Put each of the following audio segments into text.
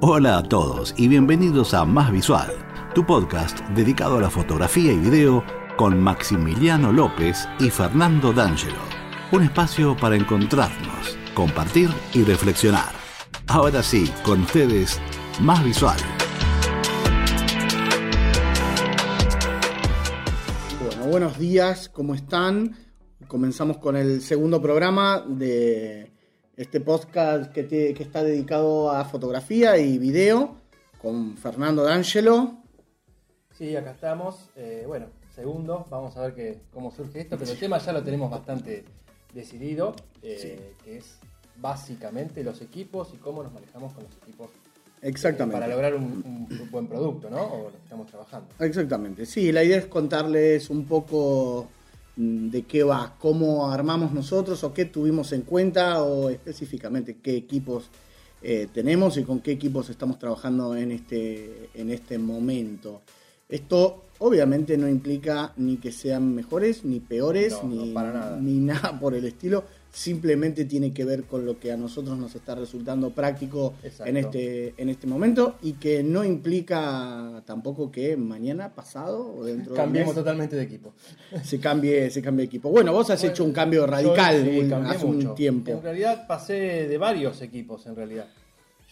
Hola a todos y bienvenidos a Más Visual, tu podcast dedicado a la fotografía y video con Maximiliano López y Fernando D'Angelo. Un espacio para encontrarnos, compartir y reflexionar. Ahora sí, con ustedes, Más Visual. Bueno, buenos días, ¿cómo están? Comenzamos con el segundo programa de este podcast que, te- que está dedicado a fotografía y video con Fernando D'Angelo. Sí, acá estamos. Eh, bueno, segundo, vamos a ver que, cómo surge esto, pero el tema ya lo tenemos bastante decidido, eh, que es básicamente los equipos y cómo nos manejamos con los equipos eh, Exactamente. para lograr un, un buen producto, ¿no? O lo que estamos trabajando. Exactamente, sí, la idea es contarles un poco de qué va, cómo armamos nosotros o qué tuvimos en cuenta o específicamente qué equipos eh, tenemos y con qué equipos estamos trabajando en este, en este momento. Esto obviamente no implica ni que sean mejores ni peores No, no, ni, para nada. ni nada por el estilo, simplemente tiene que ver con lo que a nosotros nos está resultando práctico Exacto. en este, en este momento y que no implica tampoco que mañana, pasado o dentro de Cambiemos mes totalmente de equipo. se cambie, se cambie de equipo. Bueno, vos has hecho un cambio radical Yo, sí, un- hace mucho. un tiempo. En realidad pasé de varios equipos, en realidad.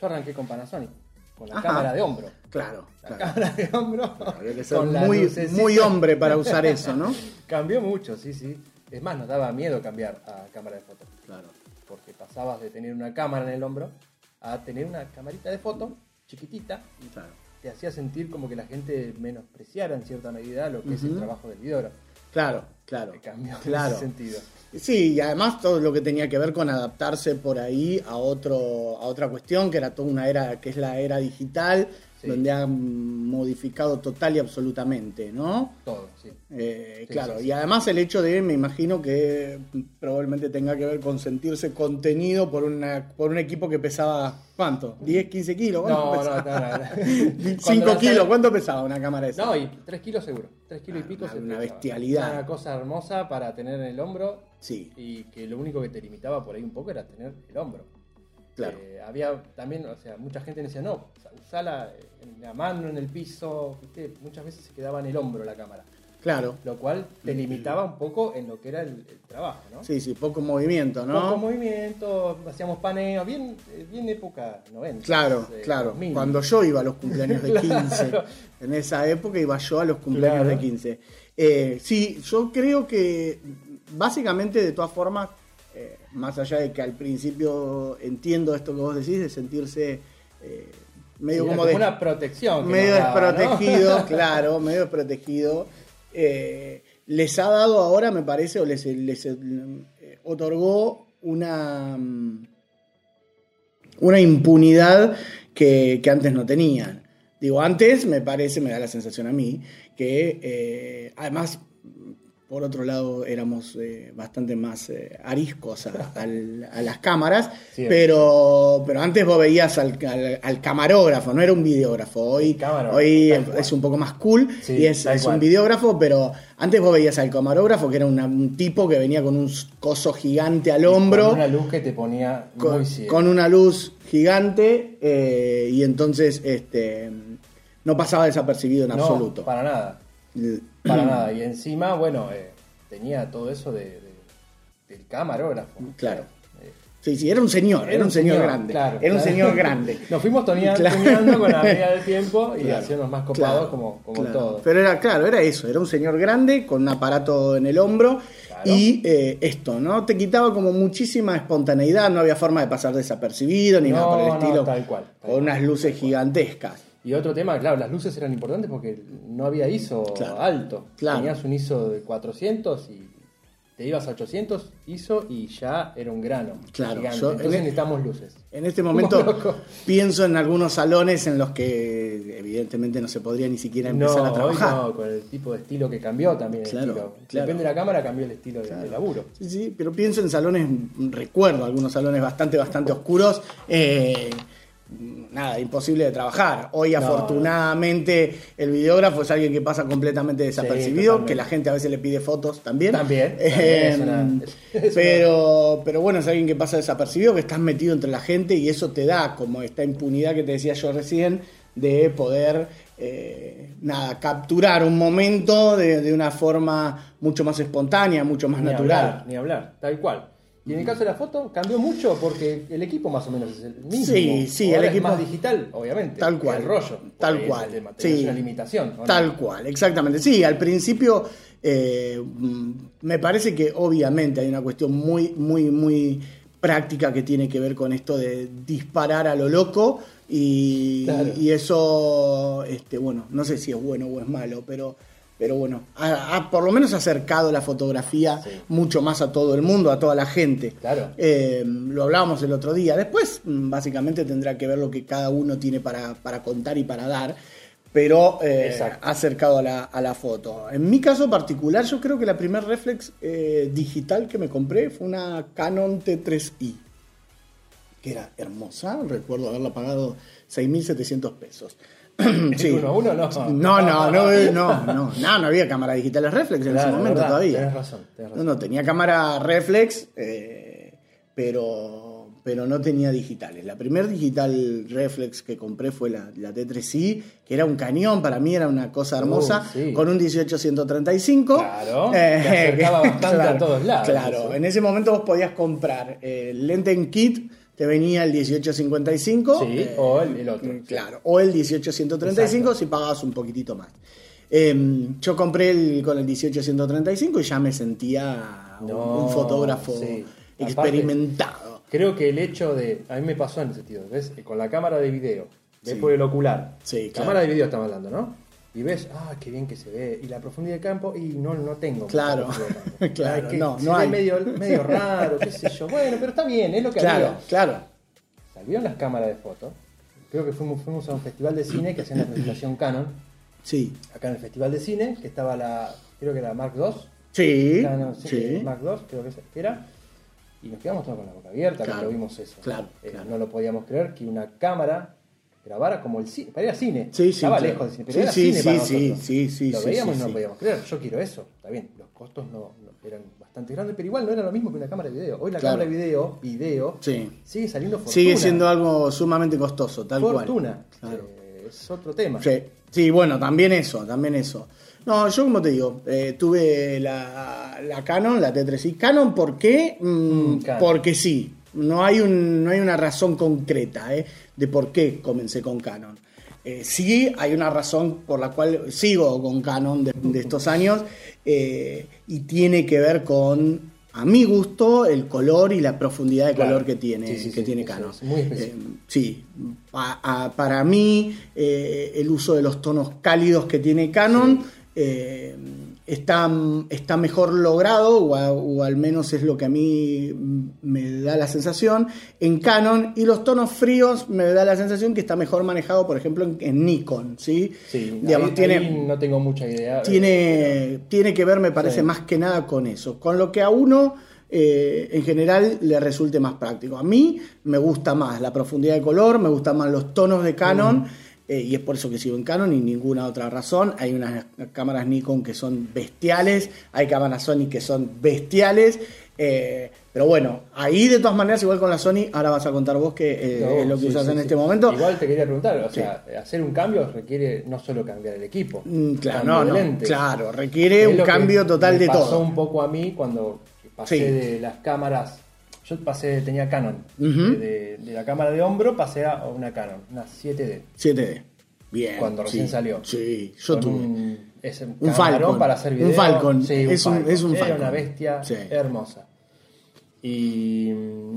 Yo arranqué con Panasonic, con la Ajá. cámara de hombro. Claro, La claro. cámara de hombro. Que con muy, muy hombre para usar eso, ¿no? Cambió mucho, sí, sí. Es más, nos daba miedo cambiar a cámara de foto. Claro. Porque pasabas de tener una cámara en el hombro a tener una camarita de foto chiquitita y Claro. te hacía sentir como que la gente menospreciara en cierta medida lo que es el trabajo del videógrafo. Claro, claro. Me cambió en Claro. ese sentido. Sí, y además todo lo que tenía que ver con adaptarse por ahí a otro, a otra cuestión, que era toda una era, que es la era digital, Sí. donde han modificado total y absolutamente, ¿no? Todo, sí. Eh, Sí, claro, sí, y además el hecho de, me imagino que probablemente tenga que ver con sentirse contenido por una por un equipo que pesaba, ¿cuánto? ¿10, 15 kilos? ¿Cuánto No, no, pesaba? no, no. 5 Cuando kilos, ¿cuánto pesaba una cámara esa? No, y 3 kilos seguro. 3 kilos y Ah, pico una- se una bestialidad. Una cosa hermosa para tener en el hombro Sí, y que lo único que te limitaba por ahí un poco era tener el hombro. Claro. Eh, había también, o sea, mucha gente decía, no, usala en la mano, en el piso, ¿viste? muchas veces se quedaba en el hombro la cámara, Claro. lo cual te limitaba un poco en lo que era el, el trabajo, ¿no? Sí, sí, poco movimiento, ¿no? Poco movimiento, hacíamos paneo, bien, eh, bien época 90. Claro, eh, claro. 2000. Cuando yo iba a los cumpleaños de Claro. 15, en esa época iba yo a los cumpleaños Claro. de 15. Eh, sí, yo creo que básicamente de todas formas, eh, más allá de que al principio entiendo esto que vos decís, de sentirse eh, medio como de... una protección. medio desprotegido, claro, medio desprotegido. Eh, les ha dado ahora, me parece, o les, les, eh, otorgó una, mm, una impunidad que, que antes no tenían. Digo, antes me parece, me da la sensación a mí, que eh, además, por otro lado, éramos eh, bastante más eh, ariscos a, al- a las cámaras, Sí. pero, pero antes vos veías al, al- al camarógrafo, no era un videógrafo. Hoy, hoy es, un poco más cool Sí, y es, un videógrafo, pero antes vos veías al camarógrafo, que era una- un tipo que venía con un coso gigante al hombro Con una luz que te ponía muy con una luz gigante eh, y entonces este no pasaba desapercibido en No, absoluto. para nada. Para nada. Y encima, bueno, eh, tenía todo eso de, de- del camarógrafo. Claro. Eh, Sí, sí, era un señor, era, un señor, grande. claro, era un claro. señor grande. Nos fuimos toneando, Claro. con la medida del tiempo y haciéndonos más copados como, como todo. Pero era, claro, era eso, era un señor grande con un aparato en el hombro y eh, esto, ¿no? Te quitaba como muchísima espontaneidad, no había forma de pasar desapercibido ni nada por el No, estilo. tal cual, tal con unas luces gigantescas. Y otro tema, claro, las luces eran importantes porque no había ISO Claro, alto. claro. Tenías un ISO de 400 y te ibas a 800 ISO y ya era un grano. Claro, gigante. yo Entonces el- necesitamos luces. En este momento pienso en algunos salones en los que evidentemente no se podría ni siquiera empezar no, a trabajar. no, con el tipo de estilo que cambió también el Claro, estilo. claro. Depende de la cámara, cambió el estilo de- Claro. de laburo. Sí, sí, pero pienso en salones, recuerdo algunos salones bastante, bastante oscuros, eh, nada, imposible de trabajar. Hoy, afortunadamente, el videógrafo es alguien que pasa completamente desapercibido, que la gente a veces le pide fotos también. También. Eh, pero, pero bueno, es alguien que pasa desapercibido, que estás metido entre la gente y eso te da como esta impunidad que te decía yo recién de poder eh, nada, capturar un momento de, una forma mucho más espontánea, mucho más natural. ni hablar, tal cual. Y en el caso de la foto cambió mucho porque el equipo más o menos es el mismo. Sí, sí, el equipo es más digital, obviamente. Tal cual. El rollo. Tal cual. sí. una limitación. Tal cual, exactamente. Sí, al principio eh, me parece que obviamente hay una cuestión muy, muy, muy práctica que tiene que ver con esto de disparar a lo loco y, y eso, este, bueno, no sé si es bueno o es malo, pero pero bueno, ha, por lo menos acercado la fotografía mucho más a todo el mundo, a toda la gente. Claro. Eh, lo hablábamos el otro día. Después, mm, básicamente, tendrá que ver lo que cada uno tiene para, contar y para dar, pero eh, ha acercado a la, a la, foto. En mi caso particular, yo creo que la primer reflex eh, digital que me compré fue una Canon T3i, que era hermosa. Recuerdo haberla pagado 6.700 pesos. sí. Uno a uno, no. No, no, no, no, no, no, había cámara digitales reflex en ese momento todavía. Tienes razón, razón, No, no, tenía cámara reflex, eh, pero, pero no tenía digitales. La primer digital reflex que compré fue la, la T3i, que era un cañón, para mí era una cosa hermosa, uh, con un 1835. Claro, eh, bastante a todos lados. Claro, en ese momento vos podías comprar el eh, lente en kit te venía el 1855. Sí, eh, o el, otro. Claro, o el 1835 si pagabas un poquitito más. Em, yo compré el, con el 1835 y ya me sentía un, fotógrafo experimentado. creo que el hecho de. A mí me pasó en ese sentido, ¿ves? Con la cámara de video, ves por el ocular. Sí, Cámara de video estamos hablando, ¿no? Y ves, ah, qué bien que se ve, y la profundidad de campo, y no, no tengo. Claro, claro, no, no hay. Medio, medio raro, qué sé yo. Bueno, pero está bien, es lo que Claro, había. claro. Salieron las cámaras de fotos. Creo que fuimos, fuimos a un festival de cine que hacían la presentación Canon. Sí. Acá en el festival de cine, que estaba la, creo que era Mark II. Sí. sí, Mark II, creo que era. Y nos quedamos todos con la boca abierta cuando vimos eso. Claro, eh, claro. No lo podíamos creer que una cámara grabara como el cine, para ir cine. Sí, sí, Estaba lejos del cine, pero era cine para sí, sí, sí, Lo veíamos y no podíamos creer. Yo quiero eso. Está bien, los costos no, eran bastante grandes, pero igual no era lo mismo que una cámara de video. Hoy la cámara de video, video, sigue saliendo fortuna. Sigue siendo algo sumamente costoso, tal cual. Fortuna. Eh, es otro tema. Sí. bueno, también eso, también eso. No, yo como te digo, eh, tuve la, la, Canon, la T3i. Canon, ¿por qué? Mm, mm, porque sí. No hay, un, no hay una razón concreta ¿eh? De por qué comencé con Canon. Eh, sí hay una razón por la cual sigo con Canon de, estos años eh, y tiene que ver con, a mi gusto, el color y la profundidad de color que tiene, que tiene Canon. muy sí, para mí el uso de los tonos cálidos que tiene Canon está, está mejor logrado, o, al menos es lo que a mí me da la sensación, en Canon, y los tonos fríos me da la sensación que está mejor manejado, por ejemplo, en, Nikon, ¿sí? Digamos, tiene, no tengo mucha idea. Tiene, tiene que ver, me parece, más que nada con eso, con lo que a uno... Eh, en general le resulte más práctico. A mí me gusta más la profundidad de color, me gustan más los tonos de Canon. Mm. Eh, y es por eso que sigo en Canon y ninguna otra razón. Hay unas cámaras Nikon que son bestiales, hay cámaras Sony que son bestiales. Eh, pero bueno, ahí de todas maneras, igual con la Sony, ahora vas a contar vos que eh, es lo que usas en este momento. Igual te quería preguntar, o sea, hacer un cambio requiere no solo cambiar el equipo. Mm, claro, no, claro, requiere un cambio total de todo. pasó un poco a mí cuando pasé de las cámaras yo pasé, tenía Canon. de, la cámara de hombro pasé a una Canon, una 7D. 7D. Bien. Cuando recién salió. Sí, yo tuve. Un, es un, Falcon para hacer video. Un Falcon. Sí, es, un, es un Era una bestia hermosa. Y,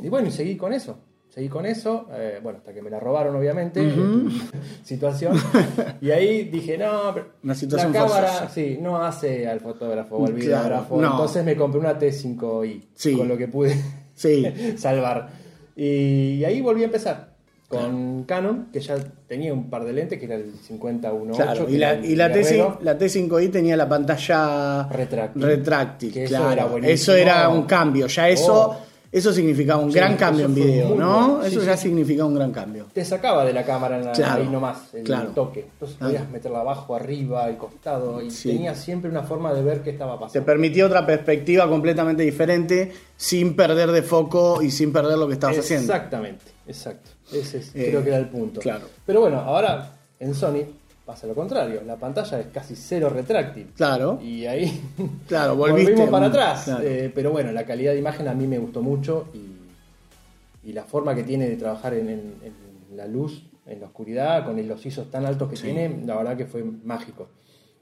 y, bueno, y seguí con eso. Seguí con eso, eh, bueno, hasta que me la robaron, obviamente, situación. Y ahí dije, no, pero una situación la cámara sí, no hace al fotógrafo o al videógrafo. Entonces me compré una T5i, con lo que pude sí. salvar. Y, ahí volví a empezar con Canon, que ya tenía un par de lentes, que era el 51 claro, y, la, y la, T, 5 i tenía la pantalla retráctil. claro. eso era, un cambio. Ya eso, eso significaba un Sí, gran cambio en video, ¿no? bueno. Sí, eso ya sí. significaba un gran cambio. Te sacaba de la cámara en la- Claro, ahí nomás, el claro. toque. Entonces podías meterla abajo, arriba, al costado. Y tenías siempre una forma de ver qué estaba Te pasando. permitía otra perspectiva completamente diferente, sin perder de foco y sin perder lo que estabas haciendo. Exactamente, exacto. Ese es- Eh, creo que era el punto. claro. Pero bueno, ahora en Sony pasa lo contrario. La pantalla es casi cero retráctil. Claro, Y ahí claro, volviste. volvimos para atrás. Claro. Eh, pero bueno, la calidad de imagen a mí me gustó mucho y, y la forma que tiene de trabajar en, en- en la luz, en la oscuridad, con los ISOs tan altos que tiene, la verdad que fue mágico.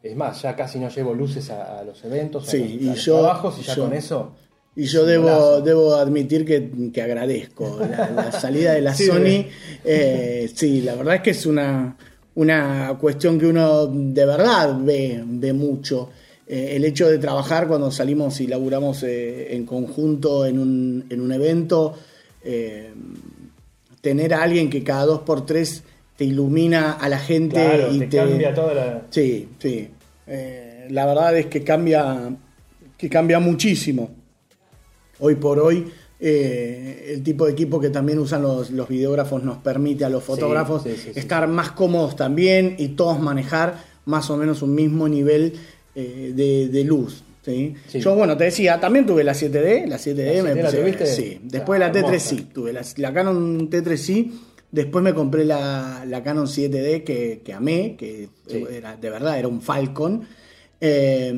Es más, ya casi no llevo luces a, a los eventos, a Sí, los- y a los yo- trabajos, y ya yo- con eso. Y yo debo, debo admitir que, que agradezco la, la salida de la Sí, Sony. Eh, sí, la verdad es que es una, una cuestión que uno de verdad ve, ve mucho. Eh, el hecho de trabajar cuando salimos y laburamos eh, en conjunto en un, en un evento, eh, tener a alguien que cada dos por tres te ilumina a la gente Claro, y te, te, cambia toda la. Sí, sí. Eh, la verdad es que cambia, que cambia muchísimo. Hoy por hoy, eh, el tipo de equipo que también usan los, los videógrafos nos permite a los fotógrafos sí, sí, sí. estar más cómodos también y todos manejar más o menos un mismo nivel eh, de, de luz. Yo, bueno, te decía, también tuve la 7D. La 7D, ¿La me 7D la puse- tuviste? Sí, después de la Ah, T3 hermosa. sí. Tuve la, la Canon T3 sí. Después me compré la, la Canon 7D que, que amé, que era, de verdad era un Falcon. Eh,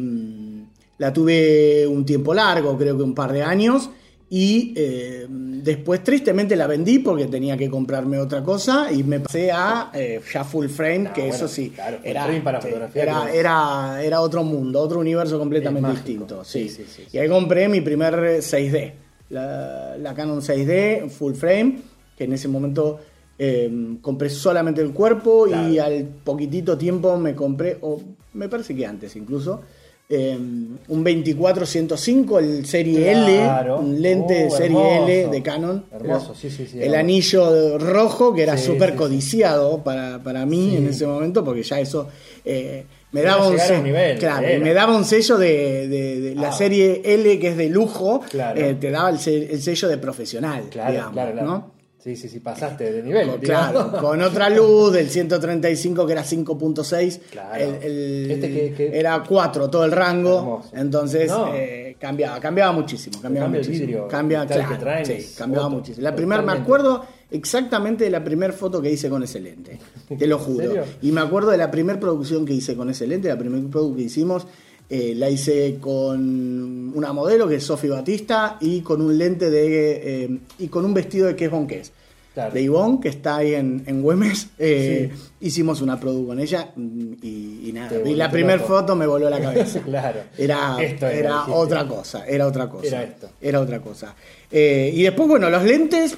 la tuve un tiempo largo, creo que un par de años. Y eh, después tristemente la vendí porque tenía que comprarme otra cosa y me pasé a eh, ya full frame, No, que bueno, eso sí, claro, era, frame para sí, fotografía, era, era, era otro mundo, otro universo completamente distinto. Sí. Sí, sí, Y ahí compré mi primer 6D, la, la Canon 6D full frame, que en ese momento eh, compré solamente el cuerpo y Claro. al poquitito tiempo me compré, o me parece que antes incluso, eh, un 24-105, el serie Claro. L, un lente Oh, serie hermoso. L de Canon. Hermoso, Era sí, sí, sí, El anillo rojo que era súper sí, sí. codiciado para, para mí Sí. en ese momento, porque ya eso eh, me daba un sello. nivel, claro, me daba un sello de, de- de la Ah. serie L que es de lujo, Claro. eh, te daba el, se- el sello de profesional, Claro, digamos. ¿no? Sí, sí, sí, pasaste de nivel. Con-. Claro, con otra luz del 135 que era 5.6, Claro. el- el- Este que- que- era 4 todo el rango, entonces No. eh, cambiaba, cambiaba muchísimo, cambiaba cambio el muchísimo. vidrio Cambia, que claro, traen sí, cambiaba otro, muchísimo. La primera, me acuerdo exactamente de la primera foto que hice con ese lente, te lo juro. Y me acuerdo de la primera producción que hice con ese lente, la primera producción que hicimos, eh, la hice con una modelo que es Sofi Batista y con un lente de eh, y con un vestido de Kes Bonqués Claro. de Ivonne, que está ahí en, en Güemes. Eh, Hicimos una produ con ella y, y nada. Y la primera foto me voló la cabeza. Claro. Era, Esto era, otra cosa, era otra cosa. Era esto. Era otra cosa. Y después, bueno, los lentes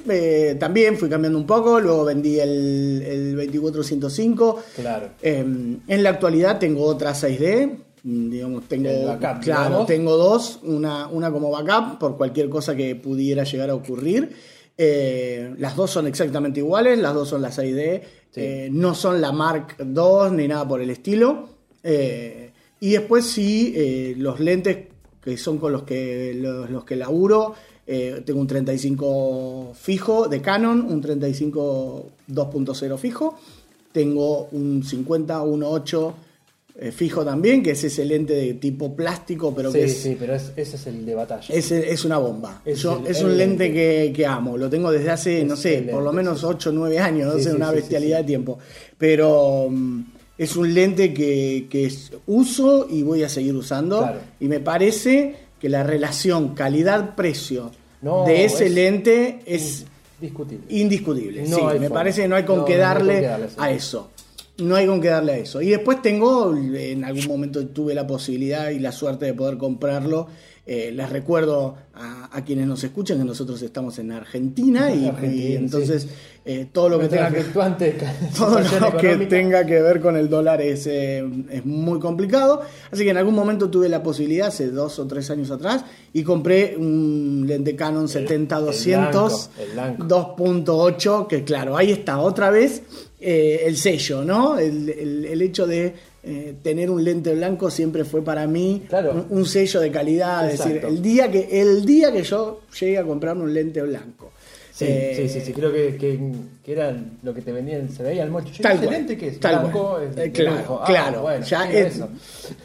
también fui cambiando un poco. Luego vendí el, el 2405. Claro. Eh, en la actualidad tengo otra 6D. Digamos, tengo, backup, claro, digamos. tengo dos, una, una como backup por cualquier cosa que pudiera llegar a ocurrir. Eh, las dos son exactamente iguales, las dos son las 6D, Sí. eh, no son la Mark II ni nada por el estilo. Eh, y después sí, los lentes que son con los que, los, los que laburo, tengo un 35 fijo de Canon, un 35 2.0 fijo, tengo un 50 1.8 eh, fijo también, que es ese lente de tipo plástico, pero sí, que es, sí, pero es- ese es el de batalla. es, es una bomba. Es Yo- el- es un lente lente. que, que amo. Lo tengo desde hace, no sé, por lo menos 8 o 9 años, no Sí, sé, sí, una bestialidad de tiempo. Pero mm, es un lente que, que uso y voy a seguir usando. Claro. Y me parece que la relación calidad-precio No, de ese es- lente es Discutible. indiscutible. No sí, me forma. parece que no hay con No, qué darle a eso. No hay con qué darle a eso. Y después tengo, en algún momento tuve la posibilidad y la suerte de poder comprarlo. Eh, les recuerdo a, a quienes nos escuchan que nosotros estamos en Argentina y, Argentina, y entonces sí. eh, todo lo que tenga que todo lo que tenga que ver con el dólar es, eh, es muy complicado. Así que en algún momento tuve la posibilidad, hace dos o tres años atrás, y compré un lente Canon 70-200 el blanco, el blanco. 2.8, que claro, ahí está otra vez eh, el sello, ¿no? El, el- el hecho de eh, tener un lente blanco siempre fue para mí Claro. un, un sello de calidad. Es decir, el día, que, el día que yo llegue a comprarme un lente blanco. Sí, Eh, sí, sí, sí, creo que, que, que era lo que te vendían, se veía el mocho. Tal ¿ese cual, lente que es tal blanco, cual. es de claro. Ah, claro, bueno, ya sí, es- eso.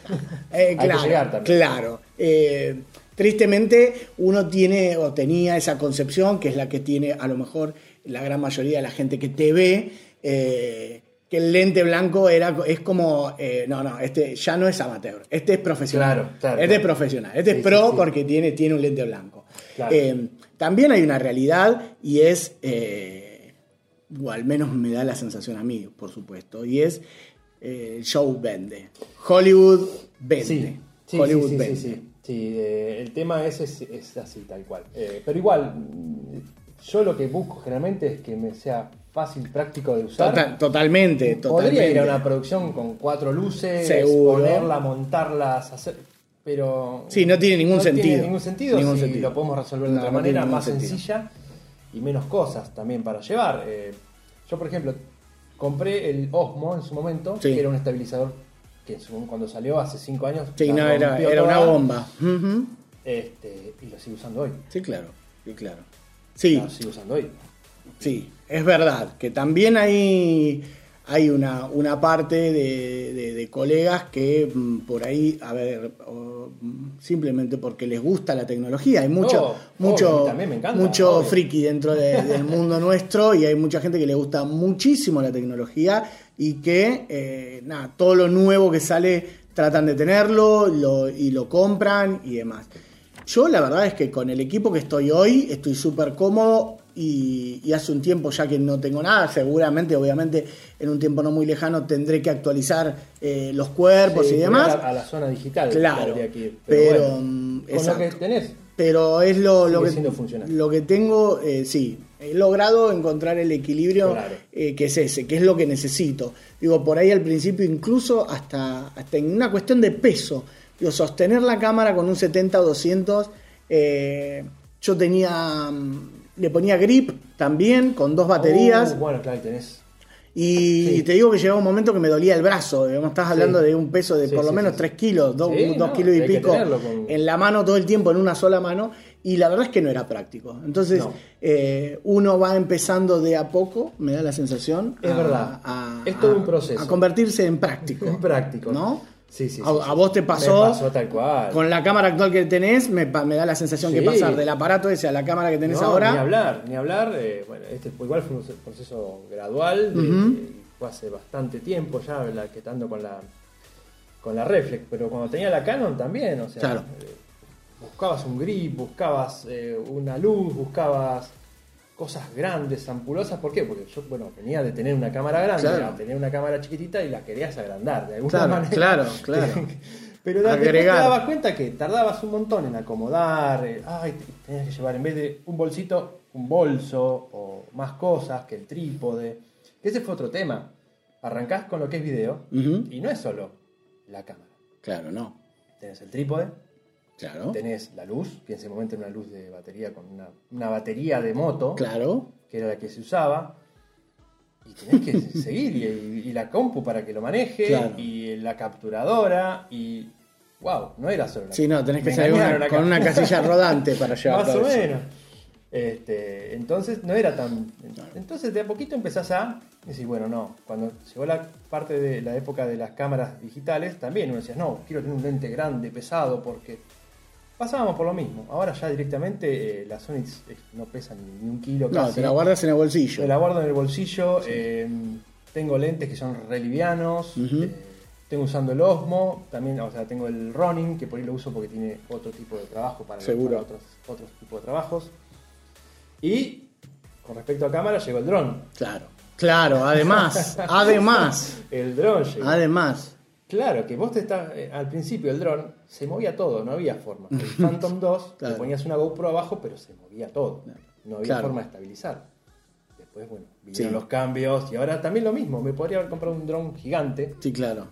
Que claro, llegar también. claro. Tristemente uno tiene o tenía esa concepción, que es la que tiene a lo mejor la gran mayoría de la gente que te ve, eh, que el lente blanco era es como, eh, no, no, este ya no es amateur, este es profesional. Claro, claro, este claro. es profesional, este Sí, es pro sí, sí. porque tiene, tiene un lente blanco. Eh, también hay una realidad y es, o al menos me da la sensación a mí, por supuesto, y es el show vende. Hollywood vende. Sí, sí, Hollywood sí, sí, vende. sí, el tema es, es, es así, tal cual. Pero igual, yo lo que busco generalmente es que me sea fácil, práctico de usar. Total- totalmente, totalmente. Podría ir a una producción con cuatro luces, Seguro. ponerla, montarlas, hacer. Pero. Sí, no tiene ningún no sentido. Tiene ningún sentido Ningún si sentido. lo podemos resolver de No, otra no manera, más sentido. sencilla y menos cosas también para llevar. Eh, yo, por ejemplo, compré el Osmo en su momento, Sí. que era un estabilizador que su- cuando salió hace cinco años. Sí, no, era, una bomba. Este, y lo sigo usando hoy. Sí, claro. Sí, claro. Sí, sigo usando hoy. sí, es verdad que también hay, hay una, una parte de, de- de colegas que mm, por ahí, a ver, o, mm, simplemente porque les gusta la tecnología. Hay mucho, Oh, mucho, encanta, mucho obvio. friki dentro de- del mundo nuestro y hay mucha gente que le gusta muchísimo la tecnología y que, eh, nada, todo lo nuevo que sale tratan de tenerlo lo- y lo compran y demás. Yo la verdad es que con el equipo que estoy hoy estoy súper cómodo y, y hace un tiempo ya que no tengo nada, seguramente, obviamente en un tiempo no muy lejano tendré que actualizar eh, los cuerpos Sí, y demás, A la, a la zona digital. Claro, pero, bueno, mm, con lo que tenés. pero es lo, lo que, lo que tengo, eh, sí, he logrado encontrar el equilibrio Claro. eh, que es ese, que es lo que necesito. Digo, por ahí al principio incluso hasta, hasta en una cuestión de peso, digo, sostener la cámara con un 70 o 200, eh, yo tenía, mm, le ponía grip también con dos baterías. Uh, bueno, claro, tenés. Y Sí. te digo que llegaba un momento que me dolía el brazo. Digamos, estás hablando Sí. de un peso de Sí, por lo menos sí, 3 sí. kilos, 2 Sí, no, kilos y pico con- en la mano todo el tiempo, en una sola mano. Y la verdad es que no era práctico. Entonces, No. eh, uno va empezando de a poco, me da la sensación. Es a- verdad. a- Es todo a- un proceso. A convertirse en práctico. En práctico. ¿No? Sí, sí. A, sí, a sí. vos te pasó, Me pasó tal cual. con la cámara actual que tenés, me, da la sensación que pasar del aparato ese a la cámara que tenés No, ahora. Ni hablar, ni hablar. eh, bueno, este igual fue un proceso gradual. de- fue hace bastante tiempo ya la que estando con la con la reflex, pero cuando tenía la Canon también, o sea, Claro. eh, buscabas un grip, buscabas eh, una luz, buscabas cosas grandes, ampulosas, ¿por qué? Porque yo, bueno, venía de tener una cámara grande, Claro. a tener una cámara chiquitita y la querías agrandar de alguna Claro, manera. claro, claro. Pero de- después te dabas cuenta que tardabas un montón en acomodar, eh, ay, te- tenías que llevar en vez de un bolsito, un bolso o más cosas que el trípode. Ese fue otro tema. Arrancás con lo que es video y no es solo la cámara. Claro, no. Tenés el trípode, Claro. tenés la luz, que en ese momento era una luz de batería con una, una batería de moto, Claro. que era la que se usaba. Y tenés que seguir, y, y la compu para que lo maneje, Claro. y la capturadora, y. ¡Wow! No era solo la Sí, no, tenés que salir una- con una casilla rodante para llevar Más o menos. Este, entonces no era tan. Entonces de a poquito empezás a decir, bueno, no. Cuando llegó la parte de la época de las cámaras digitales, también uno decía, no, quiero tener un lente grande, pesado, porque pasábamos por lo mismo. Ahora ya directamente eh, las Sonics eh, no pesan ni un kilo No, casi. te la guardas en el bolsillo. Me la guardo en el bolsillo. eh, tengo lentes que son re livianos. Ujú. eh, tengo usando el Osmo. También, o sea, tengo el Ronin, que por ahí lo uso porque tiene otro tipo de trabajo para, Seguro. para otros, otros tipos de trabajos. Y con respecto a cámara, llegó el dron. Claro. Claro, además, además, El dron llegó. además. Claro, que vos te estás. eh, al principio el dron se movía todo, no había forma. El Phantom 2 Claro. le ponías una GoPro abajo, pero se movía todo. No había Claro. forma de estabilizar. Después, bueno, vinieron Sí. los cambios y ahora también lo mismo. Me podría haber comprado un dron gigante. Sí, claro.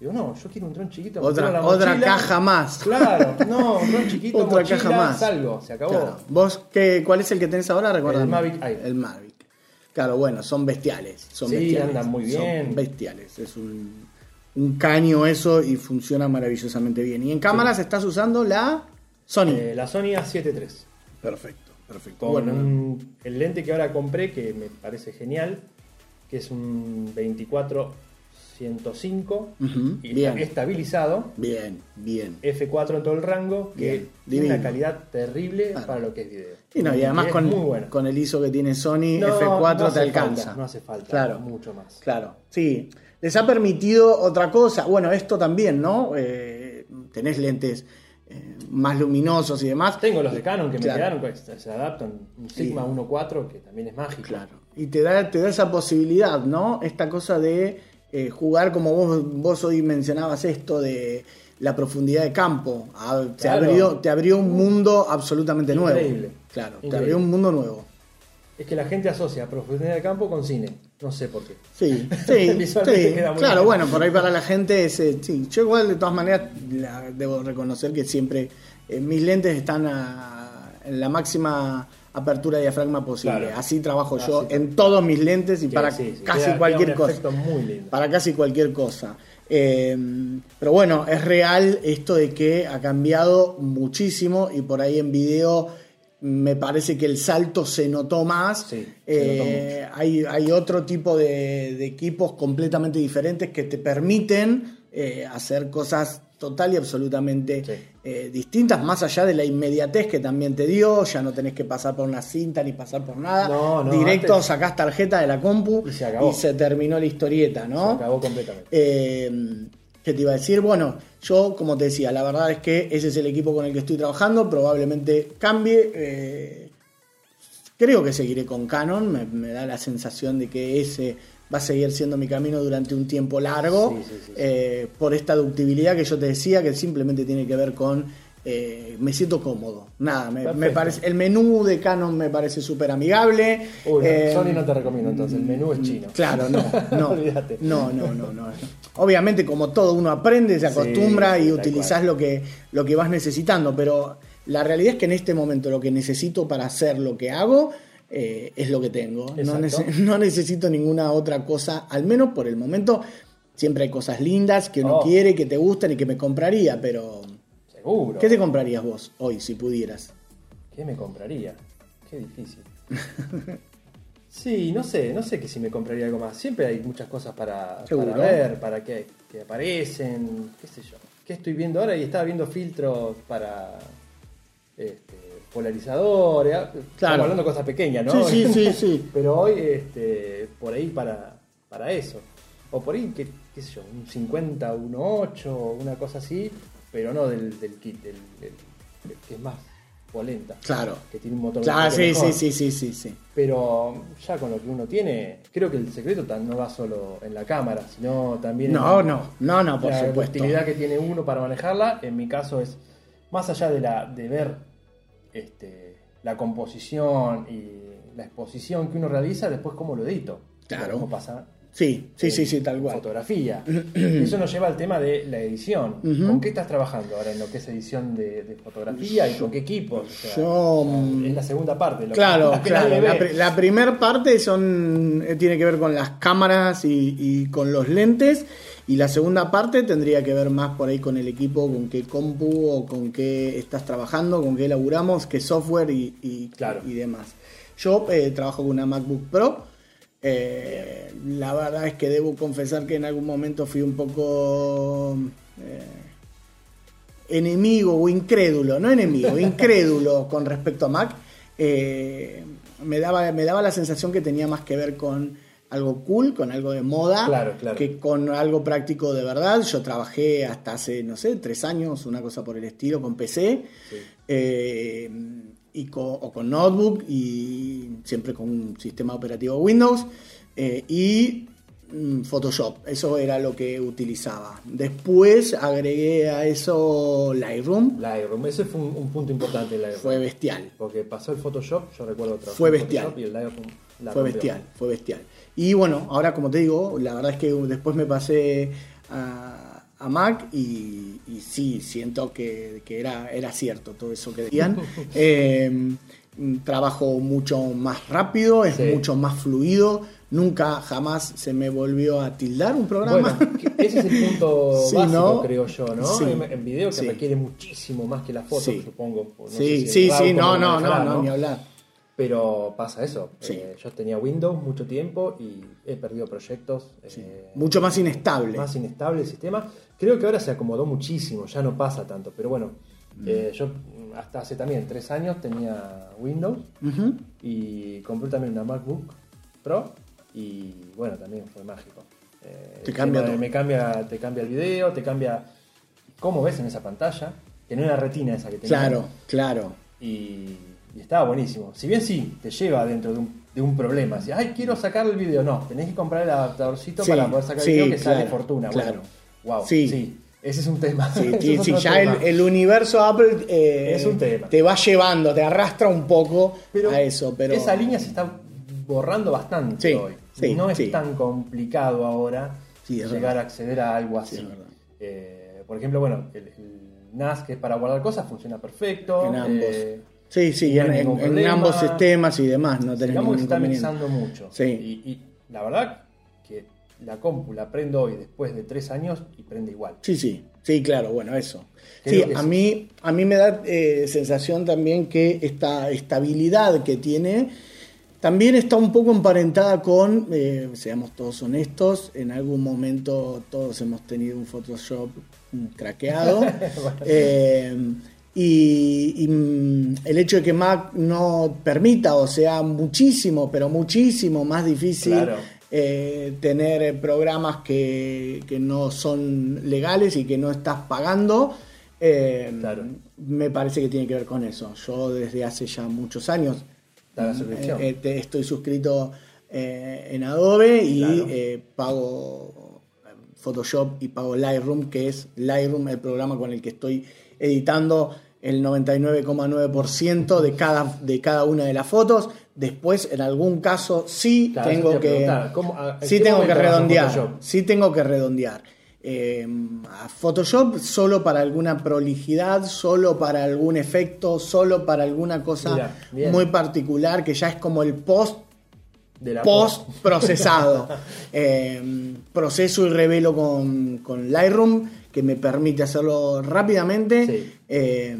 Digo, no, yo quiero un dron chiquito. Otra, otra caja más. Claro, no, un dron chiquito, Otra mochila, caja más. salgo, se acabó. Claro. ¿Vos qué, cuál es el que tenés ahora? Recuérdame. El Mavic Air. El Mavic. Claro, bueno, son bestiales. Son Sí, bestiales. andan muy Son bien. bestiales. Es un, un caño eso y funciona maravillosamente bien. Y en cámaras estás usando la Sony. Eh, la Sony A7 III. perfecto, perfecto. Con Bueno, un- el lente que ahora compré, que me parece genial, que es un 24-105 Ujú, y bien. estabilizado. bien, bien. F4 en todo el rango, que tiene una calidad terrible Claro. para lo que es video. Y, no, y además con, bueno. con el ISO que tiene Sony, No, F4 no hace te alcanza. falta, no hace falta Claro. mucho más. Claro, sí. Les ha permitido otra cosa. Bueno, esto también, ¿no? Eh, tenés lentes eh, más luminosos y demás. Tengo los de Canon que Claro. me quedaron, pues, se adaptan. Un Sigma Sí. 1.4 que también es mágico. Claro. Y te da, te da esa posibilidad, ¿no? Esta cosa de eh, jugar como vos, vos hoy mencionabas esto de la profundidad de campo. Ah, te, Claro. abrió, te abrió un mundo absolutamente nuevo. Increíble. Claro, te abrió un mundo nuevo. Es que la gente asocia profundidad de campo con cine. No sé por qué. Sí, sí, claro, bien. bueno, por ahí para la gente, es, eh, sí. Yo igual de todas maneras la- debo reconocer que siempre eh, mis lentes están a- en la máxima apertura de diafragma posible. Claro. Así trabajo Así yo en todos mis lentes y Que para sí, casi queda- cualquier queda cosa. efecto muy lindo. Para casi cualquier cosa. Eh, pero bueno, es real esto de que ha cambiado muchísimo y por ahí en video me parece que el salto se notó más. Sí, se Eh, hay, hay otro tipo de, de equipos completamente diferentes que te permiten eh, hacer cosas total y absolutamente Sí. eh, distintas, más allá de la inmediatez que también te dio, ya no tenés que pasar por una cinta ni pasar por nada, No, no, directo antes- sacás tarjeta de la compu Y se acabó. terminó la historieta, ¿no? Se acabó completamente. ¿Qué te iba a decir? Bueno, yo, como te decía, la verdad es que ese es el equipo con el que estoy trabajando. Probablemente cambie. eh, creo que seguiré con Canon. Me, me da la sensación de que ese va a seguir siendo mi camino durante un tiempo largo. Sí, sí, sí, sí. eh, por esta ductibilidad que yo te decía, que simplemente tiene que ver con. Eh, me siento cómodo. Nada, me, parece. El menú de Canon me parece súper amigable. Uy, Eh, Sony no te recomiendo entonces, el menú es chino. Claro, no, no. Olvídate. No, no, no, no. Obviamente, como todo uno aprende, se acostumbra sí, y utilizás cual. lo que, lo que vas necesitando. Pero la realidad es que en este momento lo que necesito para hacer lo que hago eh, es lo que tengo. No, Exacto. nece- no necesito ninguna otra cosa, al menos por el momento. Siempre hay cosas lindas que uno Oh. quiere, que te gustan y que me compraría, pero Seguro. ¿qué te comprarías vos hoy si pudieras? ¿Qué me compraría? Qué difícil. Sí, no sé, no sé que si me compraría algo más. Siempre hay muchas cosas para, ver, para que, que aparecen, qué sé yo. ¿Qué estoy viendo ahora? Y estaba viendo filtros para este, polarizadores. ah, Estamos hablando de cosas pequeñas, ¿no? Sí, sí, sí, sí. Pero hoy, este, por ahí para, para eso. O por ahí, qué, qué sé yo, un 50, un 8, una cosa así, pero no del, del kit, del, del- del que es más polenta. Claro. Que tiene un motor Claro, sí, mejor. sí, sí, sí, sí, sí. Pero ya con lo que uno tiene, creo que el secreto no va solo en la cámara, sino también No, en no, no, no, por la supuesto. que tiene uno para manejarla. En mi caso es más allá de la de ver este, la composición y la exposición que uno realiza, después cómo lo edito. Claro. Cómo pasa Sí, sí, sí, en sí, tal cual. Fotografía. Eso nos lleva al tema de la edición. ¿Con qué estás trabajando ahora en lo que es edición de, de fotografía y con qué equipos? O sea, yo, mm, es la segunda parte. Lo Claro, que, que claro. La, la primer parte son eh, tiene que ver con las cámaras y, y con los lentes. Y la segunda parte tendría que ver más por ahí con el equipo, con qué compu o con qué estás trabajando, con qué elaboramos, qué software y, y- Claro. y demás. Yo eh, trabajo con una MacBook Pro. Eh, la verdad es que debo confesar que en algún momento fui un poco eh, enemigo o incrédulo, no enemigo, incrédulo con respecto a Mac. Eh, me, daba, me daba la sensación que tenía más que ver con algo cool, con algo de moda, Claro, claro. que con algo práctico de verdad. Yo trabajé hasta hace, no sé, tres años, una cosa por el estilo, con PC. Sí. eh, y con, o con notebook y siempre con un sistema operativo Windows eh, y mm, Photoshop, eso era lo que utilizaba. Después agregué a eso Lightroom, Lightroom, ese fue un, un punto importante Lightroom. fue bestial, Porque pasó el Photoshop, yo recuerdo trabajar Fue bestial. Y el Lightroom la fue rompió. bestial, fue bestial. Y bueno, ahora como te digo, la verdad es que después me pasé a, a Mac y, y sí, siento que, que era, era cierto todo eso que decían. Eh, un trabajo mucho más rápido, es Sí. mucho más fluido. Nunca jamás se me volvió a tildar un programa. Bueno, ese es el punto Sí, básico, ¿no? creo yo, ¿no? Sí. En, en video que Sí. requiere muchísimo más que la foto, supongo. No sé sí, si sí, sí, no, no, no, no, ni hablar. Pero pasa eso. Eh, yo tenía Windows mucho tiempo y he perdido proyectos. eh, Mucho más inestable. Más inestable el sistema. Creo que ahora se acomodó muchísimo, ya no pasa tanto. Pero bueno, Mm. eh, yo hasta hace también tres años tenía Windows y compré también una MacBook Pro y bueno, también fue mágico. Eh, Te cambia todo. Me cambia, te cambia el video, te cambia cómo ves en esa pantalla, que no era retina esa que tenía. Claro, claro. Y, y estaba buenísimo. Si bien sí, te lleva dentro de un, de un problema. Si, ay, quiero sacar el video. No, tenés que comprar el adaptadorcito Sí, para poder sacar sí, el video que sale fortuna. claro. Bueno, wow, Sí. sí. Ese es un tema. Sí, sí, es sí, otro ya tema. el, el universo Apple eh, Es un tema. te va llevando, te arrastra un poco Pero a eso. Pero esa línea se está borrando bastante hoy. no es tan complicado ahora llegar verdad. a acceder a algo así. Eh, por ejemplo, bueno, el, el NAS que es para guardar cosas funciona perfecto. En ambos. eh, Sí, sí, no en, ambos sistemas y demás, no digamos que está mixando mucho. Sí. Y, y la verdad que la compu la prendo hoy después de tres años y prende igual. Sí, sí, sí, claro, bueno, eso. Creo Sí, a sí. mí, a mí me da eh, sensación también que esta estabilidad que tiene también está un poco emparentada con, eh, seamos todos honestos, en algún momento todos hemos tenido un Photoshop mm, craqueado. Eh, y, y, mm, el hecho de que Mac no permita, o sea, muchísimo, pero muchísimo más difícil Claro. Eh, tener eh, programas que, que no son legales y que no estás pagando, eh, Claro. me parece que tiene que ver con eso. Yo desde hace ya muchos años eh, te- estoy suscrito en Adobe y Claro. pago Photoshop y pago Lightroom, que es Lightroom el programa con el que estoy editando el 99,9% de cada, de cada una de las fotos. Después, en algún caso, sí Claro, tengo que, preguntar, ¿cómo- a- en sí tengo que redondear. Sí tengo que redondear. Eh, a Photoshop solo para alguna prolijidad, solo para algún efecto, solo para alguna cosa muy particular que ya es como el post De la post procesado. Eh, proceso y revelo con, con Lightroom que me permite hacerlo rápidamente Sí. eh,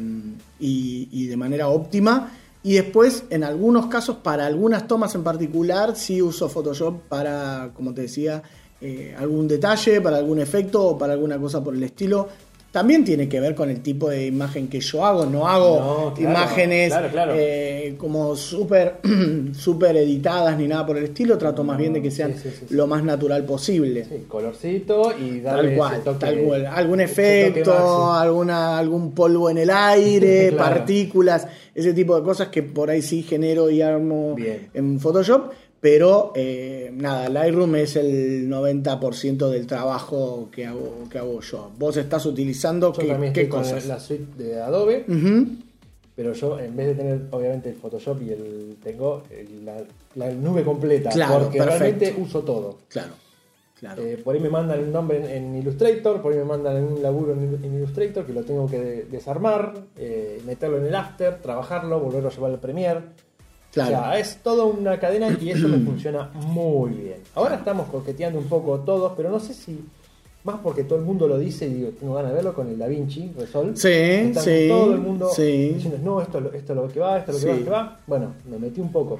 y, y de manera óptima. Y después, en algunos casos, para algunas tomas en particular, sí uso Photoshop para, como te decía, eh, algún detalle, para algún efecto o para alguna cosa por el estilo. También tiene que ver con el tipo de imagen que yo hago. No hago No, claro, imágenes claro, claro. eh, como súper super editadas ni nada por el estilo. Trato más bien de que sean sí, sí, sí, sí. lo más natural posible. Sí, colorcito y darle Tal cual, ese toque- tal cual. Algún efecto, alguna, algún polvo en el aire, partículas, ese tipo de cosas que por ahí sí genero y armo Bien. en Photoshop. Pero eh, nada, Lightroom es el 90% del trabajo que hago, que hago yo. Vos estás utilizando Yo qué, qué cosas. la suite de Adobe, Ujú, pero yo en vez de tener obviamente el Photoshop y el tengo el- la, la nube completa, Claro, porque perfecto. realmente uso todo. Claro, claro. Eh, por ahí me mandan un nombre en, en Illustrator, por ahí me mandan un laburo en, en Illustrator que lo tengo que de- desarmar, eh, meterlo en el After, trabajarlo, volverlo a llevar al Premiere. Claro. O sea, es toda una cadena y eso me funciona muy bien. Ahora estamos coqueteando un poco todos, pero no sé si más porque todo el mundo lo dice y digo, tengo ganas de verlo con el DaVinci Resolve. Sí, Está sí, Todo el mundo sí. diciendo, no, esto, es lo- esto es lo que va, esto es lo que Sí. va, que va. Bueno, me metí un poco.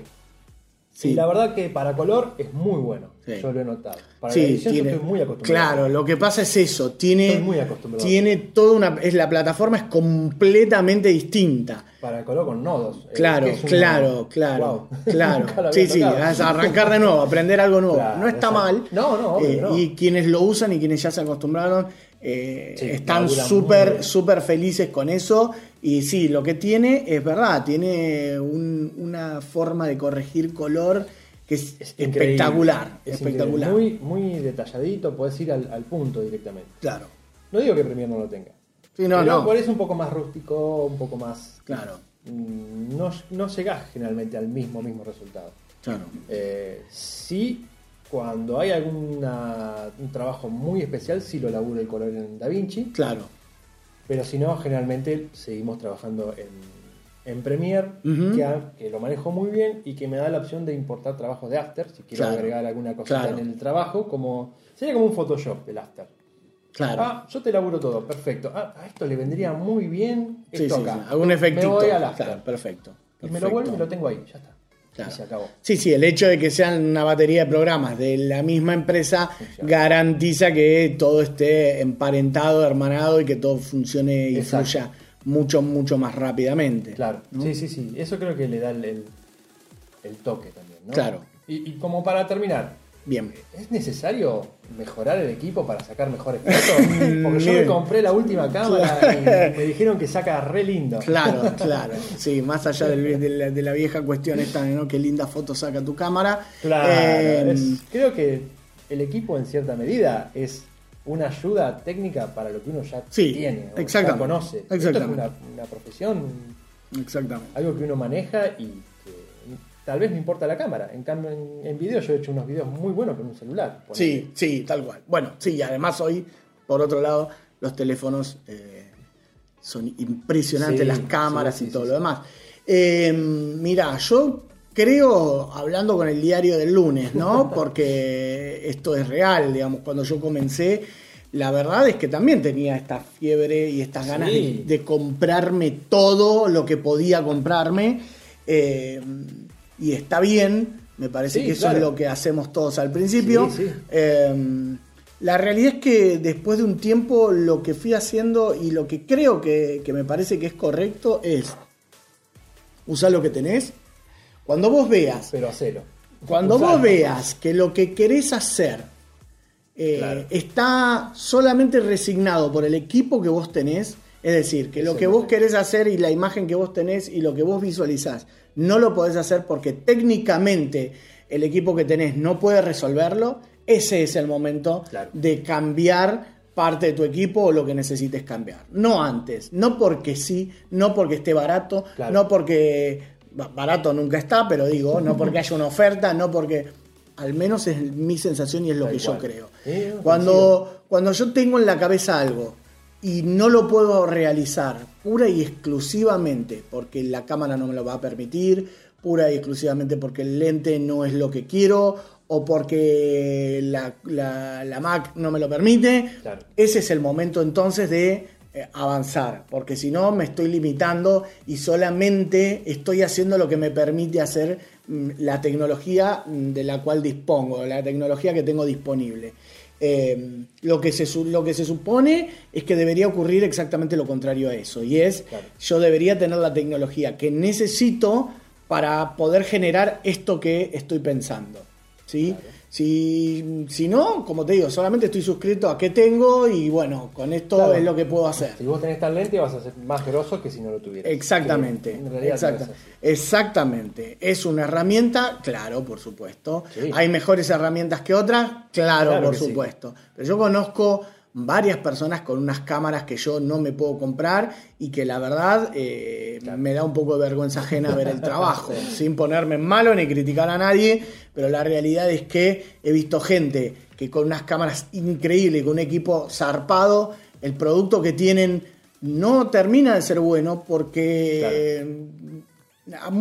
Sí. Y la verdad que para color es muy bueno. Sí. Yo lo he notado. Para Sí, la edición tiene- yo estoy muy acostumbrado. Claro, lo que pasa es eso, tiene, Estoy muy acostumbrado. tiene toda una, es la plataforma es completamente distinta. Para el color con nodos. eh, Claro, que es un- claro, claro, Wow. claro. Sí, sí, arrancar de nuevo, aprender algo nuevo. Claro, no está exacto. mal. No, no, obvio Eh, no. Y quienes lo usan y quienes ya se acostumbraron eh, Sí, están súper, súper felices con eso. Y sí, lo que tiene es verdad, tiene un- una forma de corregir color que es, Es espectacular. Es espectacular. Muy, muy detalladito, puedes ir al, al punto directamente. Claro. No digo que Premiere no lo tenga. Sí, no, pero no. por eso un poco más rústico, un poco más. Claro, Mm, No, no llegás generalmente al mismo, mismo resultado. claro. Eh, sí, cuando hay algún trabajo muy especial, sí lo laburo el color en DaVinci. Claro. Pero si no, generalmente seguimos trabajando en, en Premiere, que, lo manejo muy bien y que me da la opción de importar trabajos de After, si quiero Claro. agregar alguna cosita Claro. en el trabajo, como sería como un Photoshop del After. Claro. Ah, yo te laburo todo, perfecto. Ah, a esto le vendría muy bien esto sí, acá. sí. Algún efectito. Me voy al After. Claro, perfecto. y me lo perfecto. vuelvo y lo tengo ahí, ya está. Claro. Y se acabó. Sí, sí, el hecho de que sean una batería de programas de la misma empresa Funciona. garantiza que todo esté emparentado, hermanado y que todo funcione y Exacto. fluya mucho, mucho más rápidamente. Claro, ¿no? sí, sí, sí. Eso creo que le da el, el- el toque también, ¿no? Claro. Y, y como para terminar, Bien. ¿es necesario mejorar el equipo para sacar mejores fotos? Porque yo me compré la última cámara y me dijeron que saca re lindo. Claro, claro. Sí, más allá del- de, la, de la vieja cuestión esta ¿no? qué linda foto saca tu cámara. Claro, Eh, es- creo que el equipo en cierta medida es una ayuda técnica para lo que uno ya Sí, tiene, o ya exactamente, conoce. Esto es exactamente. una, una profesión, Exactamente. algo que uno maneja y tal vez no importa la cámara. En cambio, en, en video yo he hecho unos videos muy buenos con un celular. Sí, sí, tal cual. Bueno, sí, y además hoy, por otro lado, los teléfonos eh, son impresionantes, Sí, las cámaras sí, sí, y todo lo demás. Eh, mira, yo creo, hablando con el diario del lunes, ¿no? Porque esto es real, digamos, cuando yo comencé, la verdad es que también tenía esta fiebre y estas ganas de, de comprarme todo lo que podía comprarme. eh, y está bien, me parece Sí, que eso claro. es lo que hacemos todos al principio. Sí, sí. Eh, la realidad es que después de un tiempo lo que fui haciendo y lo que creo que, que me parece que es correcto es usar lo que tenés. Cuando vos veas, Pero hacelo. cuando vos veas que lo que querés hacer eh, Claro. está solamente resignado por el equipo que vos tenés, es decir, que lo que vos querés hacer y la imagen que vos tenés y lo que vos visualizás no lo podés hacer porque técnicamente el equipo que tenés no puede resolverlo, ese es el momento Claro. de cambiar parte de tu equipo o lo que necesites cambiar. No antes, no porque sí, no porque esté barato, Claro. no porque ba- barato nunca está, pero digo, no porque haya una oferta, no porque al menos es mi sensación y es lo Tal que yo creo. Coincido. cuando, cuando yo tengo en la cabeza algo y no lo puedo realizar pura y exclusivamente porque la cámara no me lo va a permitir, pura y exclusivamente porque el lente no es lo que quiero o porque la, la- la Mac no me lo permite, Claro. ese es el momento entonces de eh, avanzar, porque si no me estoy limitando y solamente estoy haciendo lo que me permite hacer mm, la tecnología mm, de la cual dispongo, la tecnología que tengo disponible. Eh, lo, que se, lo que se supone es que debería ocurrir exactamente lo contrario a eso, y es Claro. yo debería tener la tecnología que necesito para poder generar esto que estoy pensando. ¿sí? Claro. Si, si no, como te digo, solamente estoy suscrito a qué tengo y bueno, con esto Claro. es lo que puedo hacer. Si vos tenés tal lente vas a ser más grosso que si no lo tuvieras. Exactamente, en realidad exacta- exactamente. Es una herramienta, claro, por supuesto. Sí. Hay mejores herramientas que otras, claro, Claro por sí. supuesto. Pero yo conozco varias personas con unas cámaras que yo no me puedo comprar y que la verdad eh, me da un poco de vergüenza ajena ver el trabajo, sin ponerme en malo ni criticar a nadie, pero la realidad es que he visto gente que con unas cámaras increíbles, con un equipo zarpado, el producto que tienen no termina de ser bueno porque eh,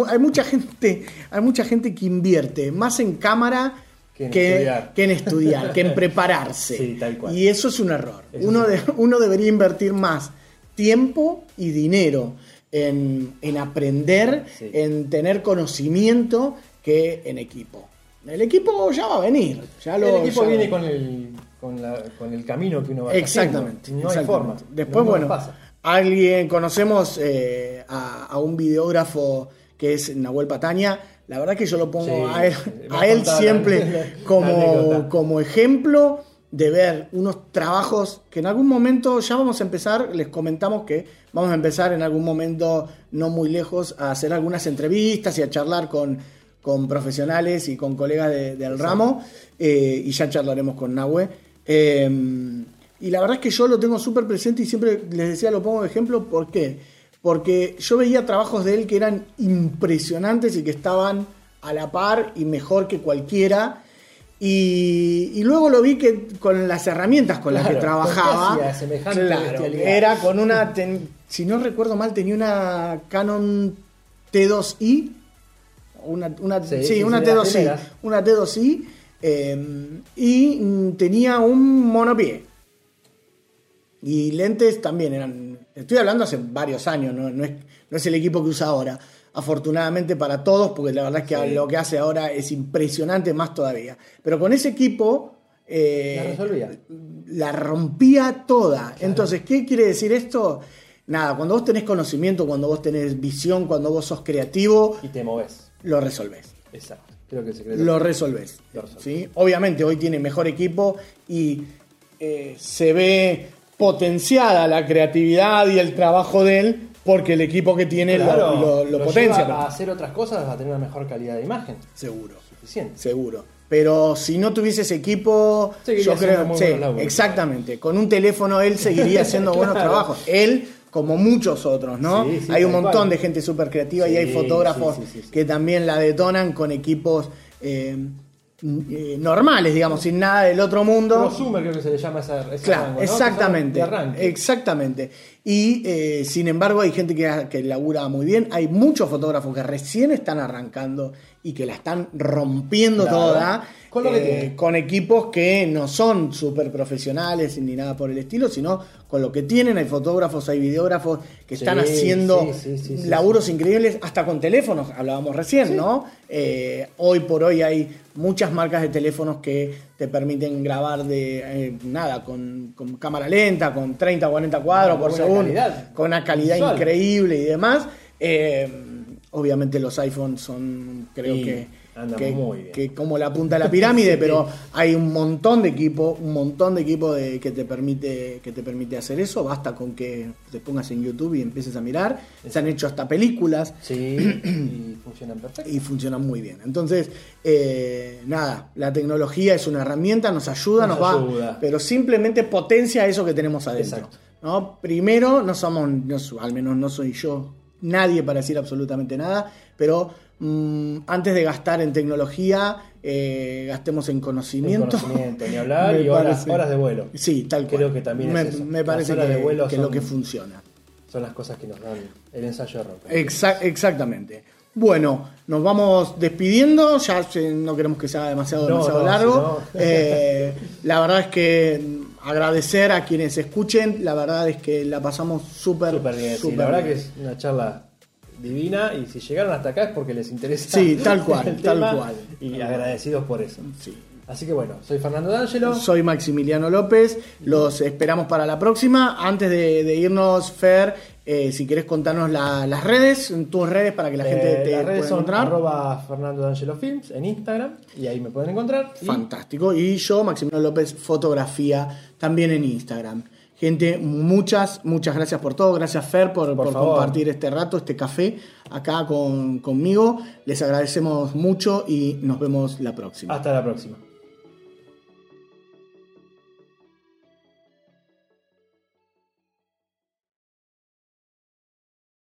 hay mucha gente, hay mucha gente que invierte más en cámara Que en que, estudiar. que en estudiar, que en prepararse. Sí, tal cual. Y eso es un error. Eso Uno, de- uno debería invertir más tiempo y dinero en, en aprender, Sí. en tener conocimiento que en equipo. El equipo ya va a venir. Ya lo, el equipo ya- viene con el, con, la- con el camino que uno va Exactamente. haciendo. No hay exactamente. forma. Después, No- no bueno, pasa. alguien, conocemos eh, a, a un videógrafo que es Nahuel Pataña. La verdad que yo lo pongo Sí, a él, a siempre como, como ejemplo de ver unos trabajos que en algún momento ya vamos a empezar, les comentamos que vamos a empezar en algún momento no muy lejos a hacer algunas entrevistas y a charlar con, con profesionales y con colegas de- del ramo eh, y ya charlaremos con Nahue. Eh, y la verdad es que yo lo tengo súper presente y siempre les decía, lo pongo de ejemplo, ¿por qué? Porque yo veía trabajos de él que eran impresionantes y que estaban a la par y mejor que cualquiera. Y, y luego lo vi que con las herramientas con las que trabajaba, ¿con qué hacía semejante claro, era con una, ten- si no recuerdo mal, tenía una Canon T2i, una, una, Sí, sí, sí, una sí, de las T2i, primeras. una T2i, eh, y tenía un monopié. Y lentes también eran. Estoy hablando hace varios años, no, no es, no es el equipo que usa ahora. Afortunadamente para todos, porque la verdad es que Sí. lo que hace ahora es impresionante más todavía. Pero con ese equipo. eh, La resolvía. la rompía toda. Entonces, ¿qué quiere decir esto? Nada, cuando vos tenés conocimiento, cuando vos tenés visión, cuando vos sos creativo, Y te moves. lo resolvés. Exacto. Creo que el secreto. Lo resolvés. Lo resolvés. ¿sí? Obviamente hoy tiene mejor equipo y eh, se ve potenciada la creatividad y el trabajo de él porque el equipo que tiene lo- Claro, lo, lo lo potencia. lleva a hacer otras cosas, va a tener una mejor calidad de imagen. Seguro. Suficiente. Seguro. Pero si no tuviese ese equipo, Seguiría yo creo muy sí, buenos exactamente. Con un teléfono él seguiría haciendo buenos trabajos. Él, como muchos otros, ¿no? Sí, sí, hay un montón cual. de gente súper creativa y hay fotógrafos que también la detonan con equipos eh, eh, normales, digamos, sin nada del otro mundo. Prosumer creo que se le llama esa, ese Claro, rango, ¿no? Exactamente. De arranque. Exactamente. Y eh, sin embargo hay gente que, que labura muy bien. Hay muchos fotógrafos que recién están arrancando y que la están rompiendo Claro. toda. Con eh, con equipos que no son súper profesionales ni nada por el estilo, sino con lo que tienen. Hay fotógrafos, hay videógrafos que están haciendo sí, laburos increíbles, hasta con teléfonos, hablábamos recién, ¿no? Eh, hoy por hoy hay muchas marcas de teléfonos que te permiten grabar de eh, nada, con, con cámara lenta, con 30 o 40 cuadros por segundo, calidad con una calidad visual. increíble y demás. Eh, obviamente los iPhones son, creo que, andan que, muy bien. que como la punta de la pirámide, Sí. pero hay un montón de equipo, un montón de equipo de, que te permite que te permite hacer eso. Basta con que te pongas en YouTube y empieces a mirar. Se han hecho hasta películas Sí, y funcionan perfecto. y funcionan muy bien. Entonces, eh, nada, la tecnología es una herramienta, nos ayuda, nos, Nos va, ayuda. pero simplemente potencia eso que tenemos adentro. Exacto. ¿no? Primero, no somos, no al menos no soy yo nadie para decir absolutamente nada, pero mm, antes de gastar en tecnología, eh, gastemos en En conocimiento. conocimiento, ni hablar, y horas, de vuelo. Sí, tal cual. Creo que también me, es eso. me parece que, de vuelo que es lo son- que funciona. Son las cosas que nos dan el ensayo de romper. Exa- exactamente. Bueno, nos vamos despidiendo, ya no queremos que sea demasiado, No, demasiado no, largo. si no. Eh, la verdad es que mm, agradecer a quienes escuchen, la verdad es que la pasamos súper, Súper bien, sí, la verdad bien. que es una charla divina y si llegaron hasta acá es porque les interesa. Sí, tal cual, el tal cual. Y agradecidos por eso. Sí. Así que bueno, soy Fernando D'Angelo. Soy Maximiliano López, los esperamos para la próxima. Antes de, de irnos, Fer, eh, si querés contarnos la- las redes, tus redes para que la gente Eh, te las pueda redes son encontrar. arroba Fernando D'Angelo Films en Instagram y ahí me pueden encontrar. Fantástico. Y yo, Maximiliano López, fotografía, también en Instagram. Gente, muchas, muchas gracias por todo. Gracias, Fer, por, Por por favor. compartir este rato, este café acá con, conmigo. Les agradecemos mucho y nos vemos la próxima. hasta la próxima.